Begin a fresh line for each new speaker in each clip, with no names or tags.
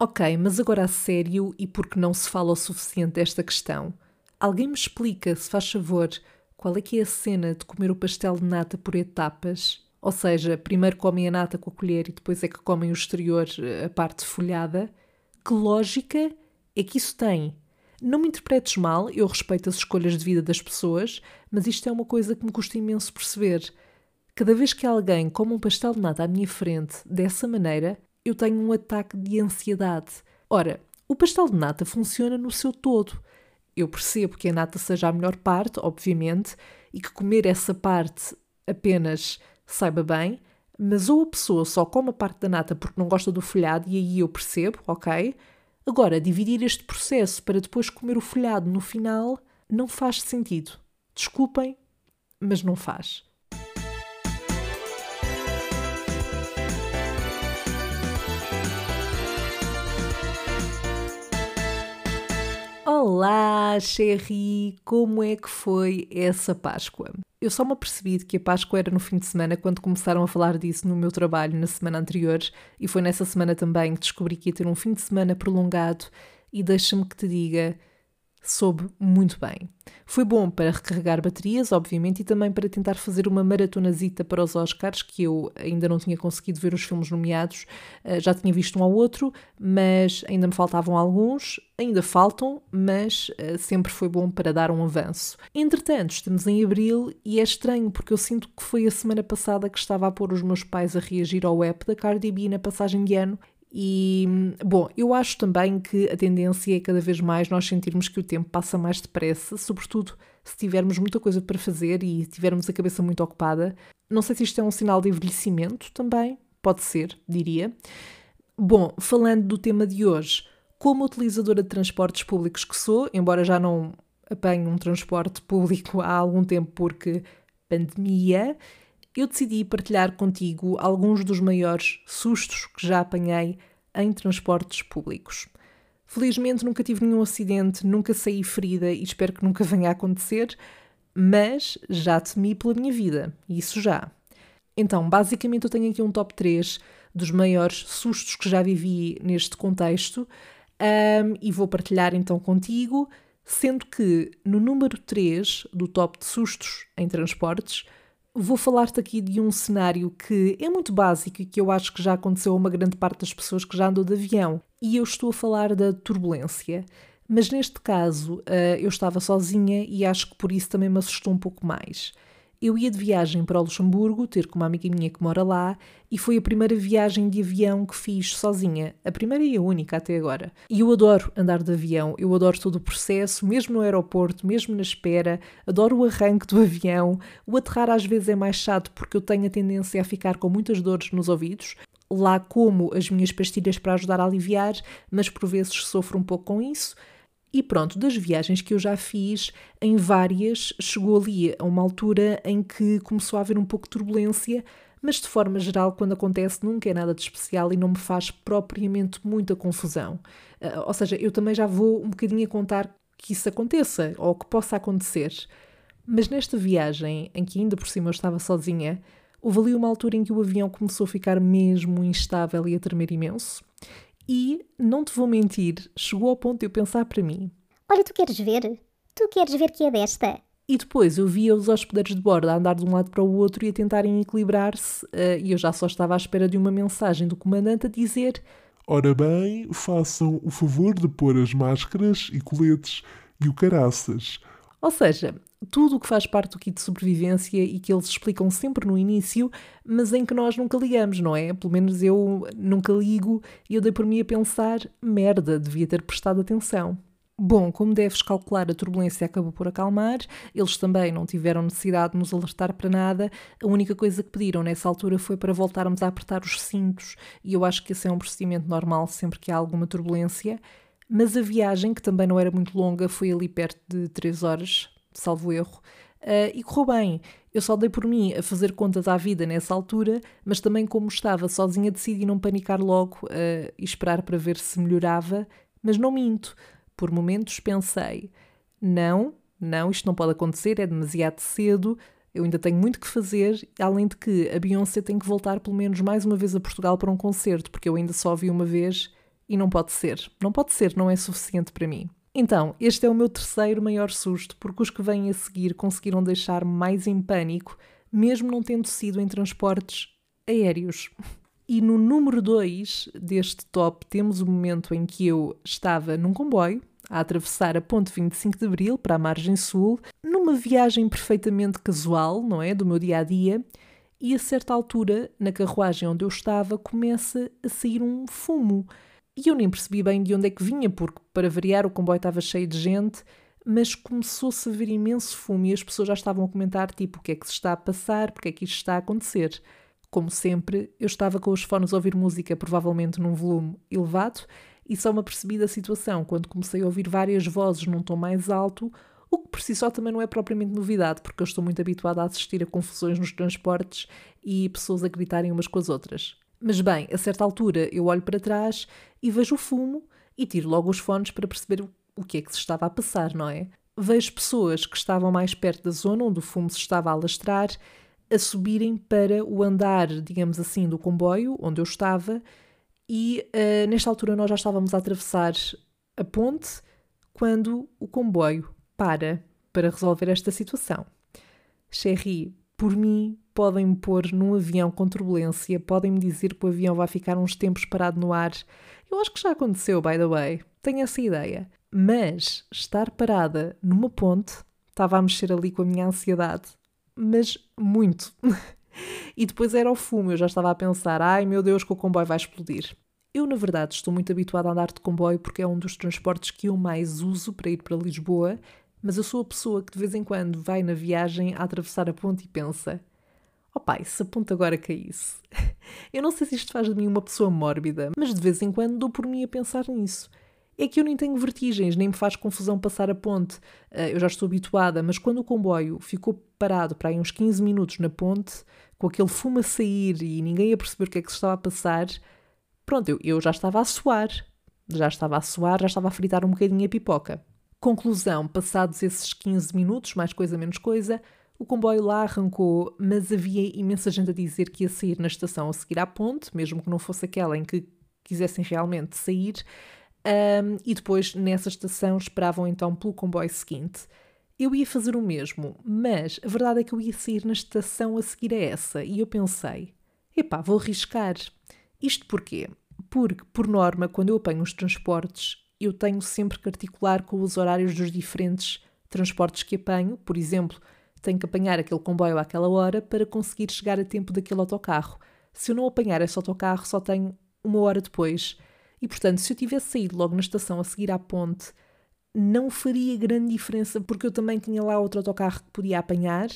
Ok, mas agora a sério e porque não se fala o suficiente desta questão? Alguém me explica, se faz favor, qual é que é a cena de comer o pastel de nata por etapas? Ou seja, primeiro comem a nata com a colher e depois é que comem o exterior, eh, a parte folhada? Que lógica é que isso tem? Não me interpretes mal, eu respeito as escolhas de vida das pessoas, mas isto é uma coisa que me custa imenso perceber. Cada vez que alguém come um pastel de nata à minha frente dessa maneira, eu tenho um ataque de ansiedade. Ora, o pastel de nata funciona no seu todo. Eu percebo que a nata seja a melhor parte, obviamente, e que comer essa parte apenas saiba bem, mas ou a pessoa só come a parte da nata porque não gosta do folhado, e aí eu percebo, ok? Agora, dividir este processo para depois comer o folhado no final não faz sentido. Desculpem, mas não faz. Olá, Sherry! Como é que foi essa Páscoa? Eu só me apercebi que a Páscoa era no fim de semana quando começaram a falar disso no meu trabalho na semana anterior e foi nessa semana também que descobri que ia ter um fim de semana prolongado e deixa-me que te diga, soube muito bem. Foi bom para recarregar baterias, obviamente, e também para tentar fazer uma maratonazita para os Oscars, que eu ainda não tinha conseguido ver os filmes nomeados, eh, já tinha visto um ao outro, mas ainda me faltavam alguns, ainda faltam, mas eh, sempre foi bom para dar um avanço. Entretanto, estamos em abril e é estranho porque eu sinto que foi a semana passada que estava a pôr os meus pais a reagir ao app da Cardi B na passagem de ano e, bom, eu acho também que a tendência é cada vez mais nós sentirmos que o tempo passa mais depressa, sobretudo se tivermos muita coisa para fazer e tivermos a cabeça muito ocupada. Não sei se isto é um sinal de envelhecimento também, pode ser, diria. Bom, falando do tema de hoje, como utilizadora de transportes públicos que sou, embora já não apanhe um transporte público há algum tempo porque pandemia, eu decidi partilhar contigo alguns dos maiores sustos que já apanhei em transportes públicos. Felizmente nunca tive nenhum acidente, nunca saí ferida e espero que nunca venha a acontecer, mas já temi pela minha vida, isso já. Então, basicamente, eu tenho aqui um top 3 dos maiores sustos que já vivi neste contexto um, e vou partilhar então contigo, sendo que no número 3 do top de sustos em transportes Vou falar-te aqui de um cenário que é muito básico e que eu acho que já aconteceu a uma grande parte das pessoas que já andou de avião. E eu estou a falar da turbulência. Mas neste caso, eh, eu estava sozinha e acho que por isso também me assustou um pouco mais. Eu ia de viagem para o Luxemburgo, ter com uma amiga minha que mora lá, e foi a primeira viagem de avião que fiz sozinha, a primeira e a única até agora. E eu adoro andar de avião, eu adoro todo o processo, mesmo no aeroporto, mesmo na espera, adoro o arranque do avião. O aterrar às vezes é mais chato porque eu tenho a tendência a ficar com muitas dores nos ouvidos, lá como as minhas pastilhas para ajudar a aliviar, mas por vezes sofro um pouco com isso. E pronto, das viagens que eu já fiz, em várias, chegou ali a uma altura em que começou a haver um pouco de turbulência, mas de forma geral, quando acontece, nunca é nada de especial e não me faz propriamente muita confusão. Uh, ou seja, eu também já vou um bocadinho a contar que isso aconteça ou que possa acontecer. Mas nesta viagem, em que ainda por cima eu estava sozinha, houve ali uma altura em que o avião começou a ficar mesmo instável e a tremer imenso. E, não te vou mentir, chegou ao ponto de eu pensar para mim:
Olha, tu queres ver? Tu queres ver que é desta?
E depois eu via os hospedeiros de bordo a andar de um lado para o outro e a tentarem equilibrar-se, uh, e eu já só estava à espera de uma mensagem do comandante a dizer:
Ora bem, façam o favor de pôr as máscaras e coletes e o caraças.
Ou seja, tudo o que faz parte do kit de sobrevivência e que eles explicam sempre no início, mas em que nós nunca ligamos, não é? Pelo menos eu nunca ligo e eu dei por mim a pensar: merda, devia ter prestado atenção. Bom, como deves calcular, a turbulência acabou por acalmar, eles também não tiveram necessidade de nos alertar para nada, a única coisa que pediram nessa altura foi para voltarmos a apertar os cintos, e eu acho que esse é um procedimento normal sempre que há alguma turbulência. Mas a viagem, que também não era muito longa, foi ali perto de 3 horas, salvo erro, uh, e correu bem. Eu só dei por mim a fazer contas à vida nessa altura, mas também como estava sozinha decidi não panicar logo uh, e esperar para ver se melhorava, mas não minto. Por momentos pensei, não, não, isto não pode acontecer, é demasiado cedo, eu ainda tenho muito que fazer, além de que a Beyoncé tem que voltar pelo menos mais uma vez a Portugal para um concerto, porque eu ainda só vi uma vez e não pode ser. Não pode ser, não é suficiente para mim. Então, este é o meu terceiro maior susto, porque os que vêm a seguir conseguiram deixar-me mais em pânico, mesmo não tendo sido em transportes aéreos. E no número 2 deste top temos o momento em que eu estava num comboio a atravessar a ponte 25 de Abril para a margem sul, numa viagem perfeitamente casual, não é, do meu dia a dia, e a certa altura, na carruagem onde eu estava, começa a sair um fumo. E eu nem percebi bem de onde é que vinha, porque para variar o comboio estava cheio de gente, mas começou-se a ver imenso fumo e as pessoas já estavam a comentar tipo o que é que se está a passar, porque é que isto está a acontecer. Como sempre, eu estava com os fones a ouvir música, provavelmente num volume elevado, e só me apercebi da situação quando comecei a ouvir várias vozes num tom mais alto, o que por si só também não é propriamente novidade, porque eu estou muito habituada a assistir a confusões nos transportes e pessoas a gritarem umas com as outras. Mas bem, a certa altura eu olho para trás e vejo o fumo e tiro logo os fones para perceber o que é que se estava a passar, não é? Vejo pessoas que estavam mais perto da zona onde o fumo se estava a alastrar a subirem para o andar, digamos assim, do comboio onde eu estava e uh, nesta altura nós já estávamos a atravessar a ponte quando o comboio para para resolver esta situação. Sherry, por mim, podem-me pôr num avião com turbulência, podem-me dizer que o avião vai ficar uns tempos parado no ar. Eu acho que já aconteceu, by the way, tenho essa ideia. Mas estar parada numa ponte estava a mexer ali com a minha ansiedade, mas muito. E depois era o fumo, eu já estava a pensar: ai meu Deus, que o comboio vai explodir. Eu, na verdade, estou muito habituada a andar de comboio porque é um dos transportes que eu mais uso para ir para Lisboa, mas eu sou a pessoa que de vez em quando vai na viagem a atravessar a ponte e pensa: oh pai, se a ponte agora caísse. eu não sei se isto faz de mim uma pessoa mórbida, mas de vez em quando dou por mim a pensar nisso. É que eu nem tenho vertigens, nem me faz confusão passar a ponte. Eh, eu já estou habituada, mas quando o comboio ficou parado para aí uns 15 minutos na ponte, com aquele fumo a sair e ninguém a perceber o que é que se estava a passar, pronto, eu, eu já estava a suar. Já estava a suar, já estava a fritar um bocadinho a pipoca. Conclusão, passados esses 15 minutos, mais coisa menos coisa, o comboio lá arrancou, mas havia imensa gente a dizer que ia sair na estação a seguir à ponte, mesmo que não fosse aquela em que quisessem realmente sair, um, e depois nessa estação esperavam então pelo comboio seguinte. Eu ia fazer o mesmo, mas a verdade é que eu ia sair na estação a seguir a essa e eu pensei: epá, vou arriscar. Isto porquê? Porque, por norma, quando eu apanho os transportes, eu tenho sempre que articular com os horários dos diferentes transportes que apanho. Por exemplo, tenho que apanhar aquele comboio àquela hora para conseguir chegar a tempo daquele autocarro. Se eu não apanhar esse autocarro, só tenho uma hora depois. E, portanto, se eu tivesse saído logo na estação a seguir à ponte não faria grande diferença, porque eu também tinha lá outro autocarro que podia apanhar,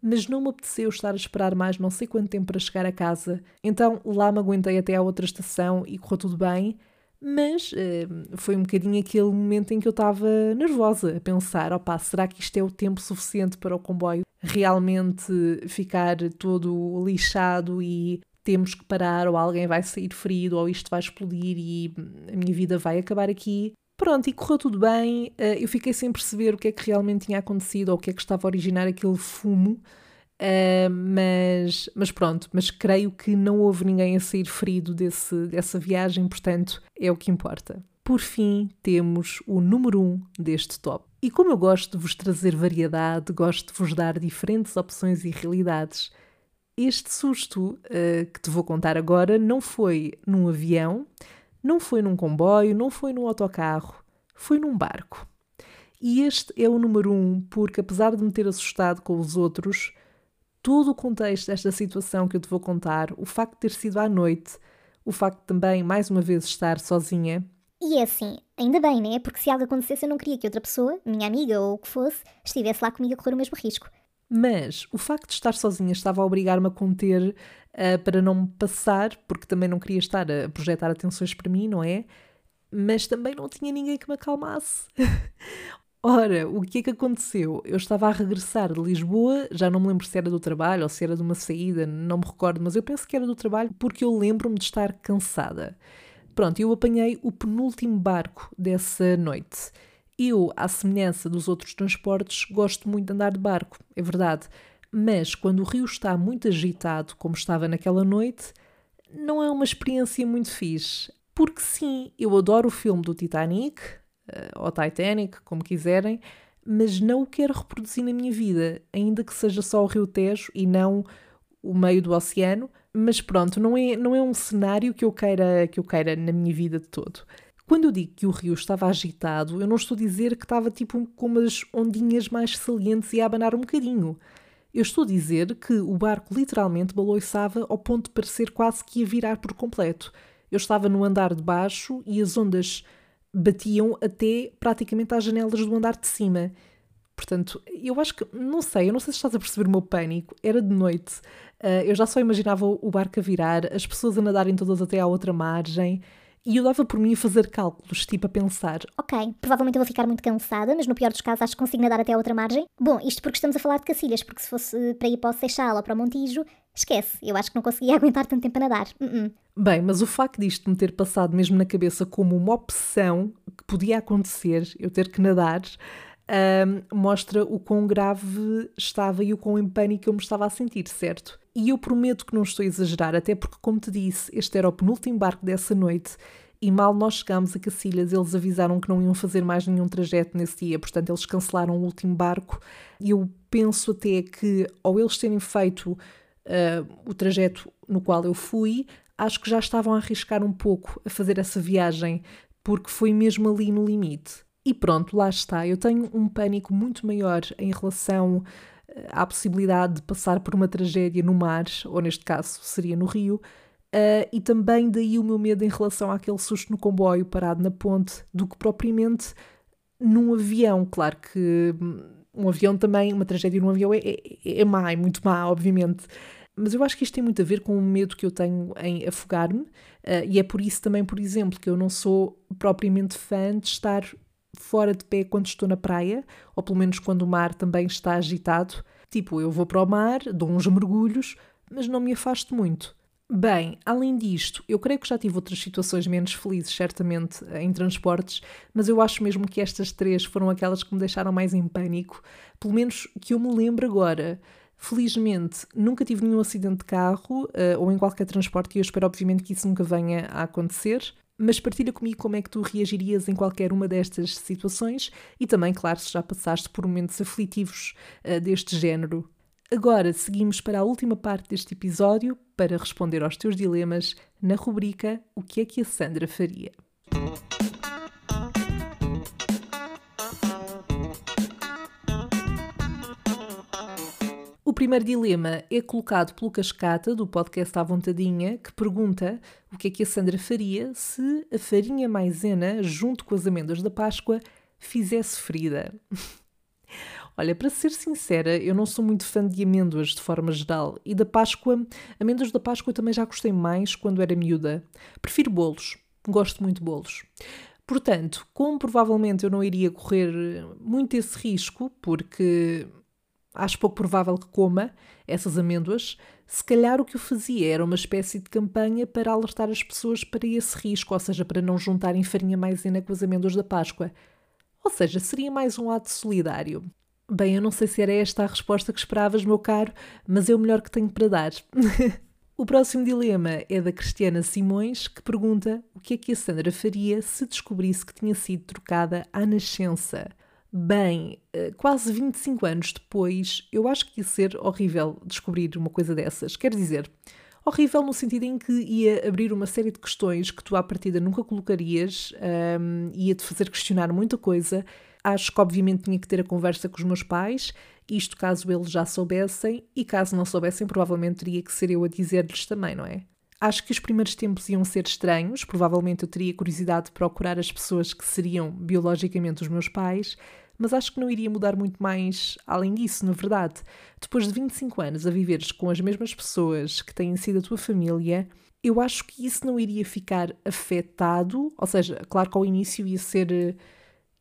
mas não me apeteceu estar a esperar mais não sei quanto tempo para chegar a casa. Então lá me aguentei até à outra estação e correu tudo bem, mas uh, foi um bocadinho aquele momento em que eu estava nervosa, a pensar: opá, será que isto é o tempo suficiente para o comboio realmente ficar todo lixado e temos que parar, ou alguém vai sair ferido, ou isto vai explodir e a minha vida vai acabar aqui? Pronto, e correu tudo bem. Uh, eu fiquei sem perceber o que é que realmente tinha acontecido ou o que é que estava a originar aquele fumo. Uh, mas, mas pronto, mas creio que não houve ninguém a sair ferido desse, dessa viagem, portanto é o que importa. Por fim, temos o número 1 um deste top. E como eu gosto de vos trazer variedade, gosto de vos dar diferentes opções e realidades, este susto uh, que te vou contar agora não foi num avião, não foi num comboio, não foi num autocarro, foi num barco. E este é o número um, porque apesar de me ter assustado com os outros, todo o contexto desta situação que eu te vou contar, o facto de ter sido à noite, o facto de também, mais uma vez, estar sozinha.
E é assim, ainda bem, né? Porque se algo acontecesse, eu não queria que outra pessoa, minha amiga ou o que fosse, estivesse lá comigo a correr o mesmo risco.
Mas o facto de estar sozinha estava a obrigar-me a conter uh, para não me passar, porque também não queria estar a projetar atenções para mim, não é? Mas também não tinha ninguém que me acalmasse. Ora, o que é que aconteceu? Eu estava a regressar de Lisboa, já não me lembro se era do trabalho ou se era de uma saída, não me recordo, mas eu penso que era do trabalho porque eu lembro-me de estar cansada. Pronto, eu apanhei o penúltimo barco dessa noite. Eu, à semelhança dos outros transportes, gosto muito de andar de barco, é verdade, mas quando o rio está muito agitado, como estava naquela noite, não é uma experiência muito fixe. Porque sim, eu adoro o filme do Titanic, ou Titanic, como quiserem, mas não o quero reproduzir na minha vida, ainda que seja só o Rio Tejo e não o meio do oceano. Mas pronto, não é, não é um cenário que eu, queira, que eu queira na minha vida de todo. Quando eu digo que o rio estava agitado, eu não estou a dizer que estava tipo com umas ondinhas mais salientes e a abanar um bocadinho. Eu estou a dizer que o barco literalmente baloiçava ao ponto de parecer quase que ia virar por completo. Eu estava no andar de baixo e as ondas batiam até praticamente às janelas do andar de cima. Portanto, eu acho que, não sei, eu não sei se estás a perceber o meu pânico. Era de noite, uh, eu já só imaginava o barco a virar, as pessoas a nadarem todas até à outra margem. E eu dava por mim a fazer cálculos, tipo a pensar:
Ok, provavelmente eu vou ficar muito cansada, mas no pior dos casos acho que consigo nadar até a outra margem. Bom, isto porque estamos a falar de Cacilhas, porque se fosse para ir para o Seixal ou para o Montijo, esquece, eu acho que não conseguia aguentar tanto tempo a nadar. Uh -uh.
Bem, mas o facto disto me ter passado mesmo na cabeça como uma opção que podia acontecer, eu ter que nadar, um, mostra o quão grave estava e o quão em pânico eu me estava a sentir, certo? E eu prometo que não estou a exagerar, até porque, como te disse, este era o penúltimo barco dessa noite e mal nós chegámos a Cacilhas, eles avisaram que não iam fazer mais nenhum trajeto nesse dia, portanto, eles cancelaram o último barco. E eu penso até que, ao eles terem feito uh, o trajeto no qual eu fui, acho que já estavam a arriscar um pouco a fazer essa viagem, porque foi mesmo ali no limite. E pronto, lá está. Eu tenho um pânico muito maior em relação eh, à possibilidade de passar por uma tragédia no mar, ou neste caso seria no rio, uh, e também daí o meu medo em relação àquele susto no comboio parado na ponte, do que propriamente num avião. Claro que hum, um avião também, uma tragédia num avião é, é, é má, é muito má, obviamente. Mas eu acho que isto tem muito a ver com o medo que eu tenho em afogar-me, uh, e é por isso também, por exemplo, que eu não sou propriamente fã de estar fora de pé quando estou na praia, ou pelo menos quando o mar também está agitado. Tipo, eu vou para o mar, dou uns mergulhos, mas não me afasto muito. Bem, além disto, eu creio que já tive outras situações menos felizes, certamente, em transportes, mas eu acho mesmo que estas três foram aquelas que me deixaram mais em pânico, pelo menos que eu me lembro agora. Felizmente, nunca tive nenhum acidente de carro uh, ou em qualquer transporte e eu espero, obviamente, que isso nunca venha a acontecer. Mas partilha comigo como é que tu reagirias em qualquer uma destas situações e também, claro, se já passaste por momentos aflitivos uh, deste género. Agora seguimos para a última parte deste episódio para responder aos teus dilemas na rubrica O que é que a Sandra faria? Primeiro dilema é colocado pelo Cascata, do podcast À Vontadinha, que pergunta o que é que a Sandra faria se a farinha maisena, junto com as amêndoas da Páscoa, fizesse ferida. Olha, para ser sincera, eu não sou muito fã de amêndoas de forma geral e da Páscoa, amêndoas da Páscoa também já gostei mais quando era miúda. Prefiro bolos, gosto muito de bolos. Portanto, como provavelmente eu não iria correr muito esse risco, porque acho pouco provável que coma essas amêndoas, se calhar o que eu fazia era uma espécie de campanha para alertar as pessoas para esse risco, ou seja, para não juntarem farinha maisena com as amêndoas da Páscoa. Ou seja, seria mais um ato solidário. Bem, eu não sei se era esta a resposta que esperavas, meu caro, mas é o melhor que tenho para dar. o próximo dilema é da Cristiana Simões, que pergunta o que é que a Sandra faria se descobrisse que tinha sido trocada à nascença. Bem, eh, quase 25 anos depois, eu acho que ia ser horrível descobrir uma coisa dessas. Quer dizer, horrível no sentido em que ia abrir uma série de questões que tu à partida nunca colocarias, um, ia-te fazer questionar muita coisa. Acho que obviamente tinha que ter a conversa com os meus pais, isto caso eles já soubessem, e caso não soubessem, provavelmente teria que ser eu a dizer-lhes também, não é? Acho que os primeiros tempos iam ser estranhos, provavelmente eu teria curiosidade de procurar as pessoas que seriam biologicamente os meus pais, mas acho que não iria mudar muito mais além disso, na verdade. Depois de 25 anos a viveres com as mesmas pessoas que têm sido a tua família, eu acho que isso não iria ficar afetado, ou seja, claro que ao início ia ser,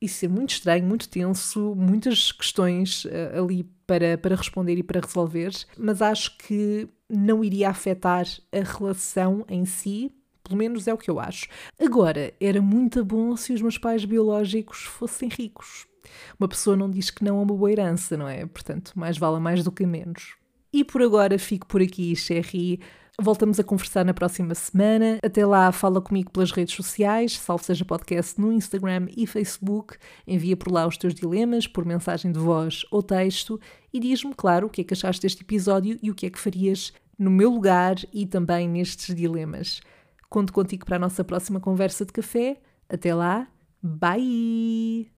ia ser muito estranho, muito tenso, muitas questões uh, ali para, para responder e para resolver, mas acho que não iria afetar a relação em si, pelo menos é o que eu acho. Agora, era muito bom se os meus pais biológicos fossem ricos. Uma pessoa não diz que não a uma boa herança, não é? Portanto, mais vale mais do que menos. E por agora fico por aqui, Sherry. Voltamos a conversar na próxima semana. Até lá, fala comigo pelas redes sociais, salve seja podcast no Instagram e Facebook. Envia por lá os teus dilemas, por mensagem de voz ou texto e diz-me, claro, o que é que achaste deste episódio e o que é que farias no meu lugar e também nestes dilemas. Conto contigo para a nossa próxima conversa de café. Até lá, bye!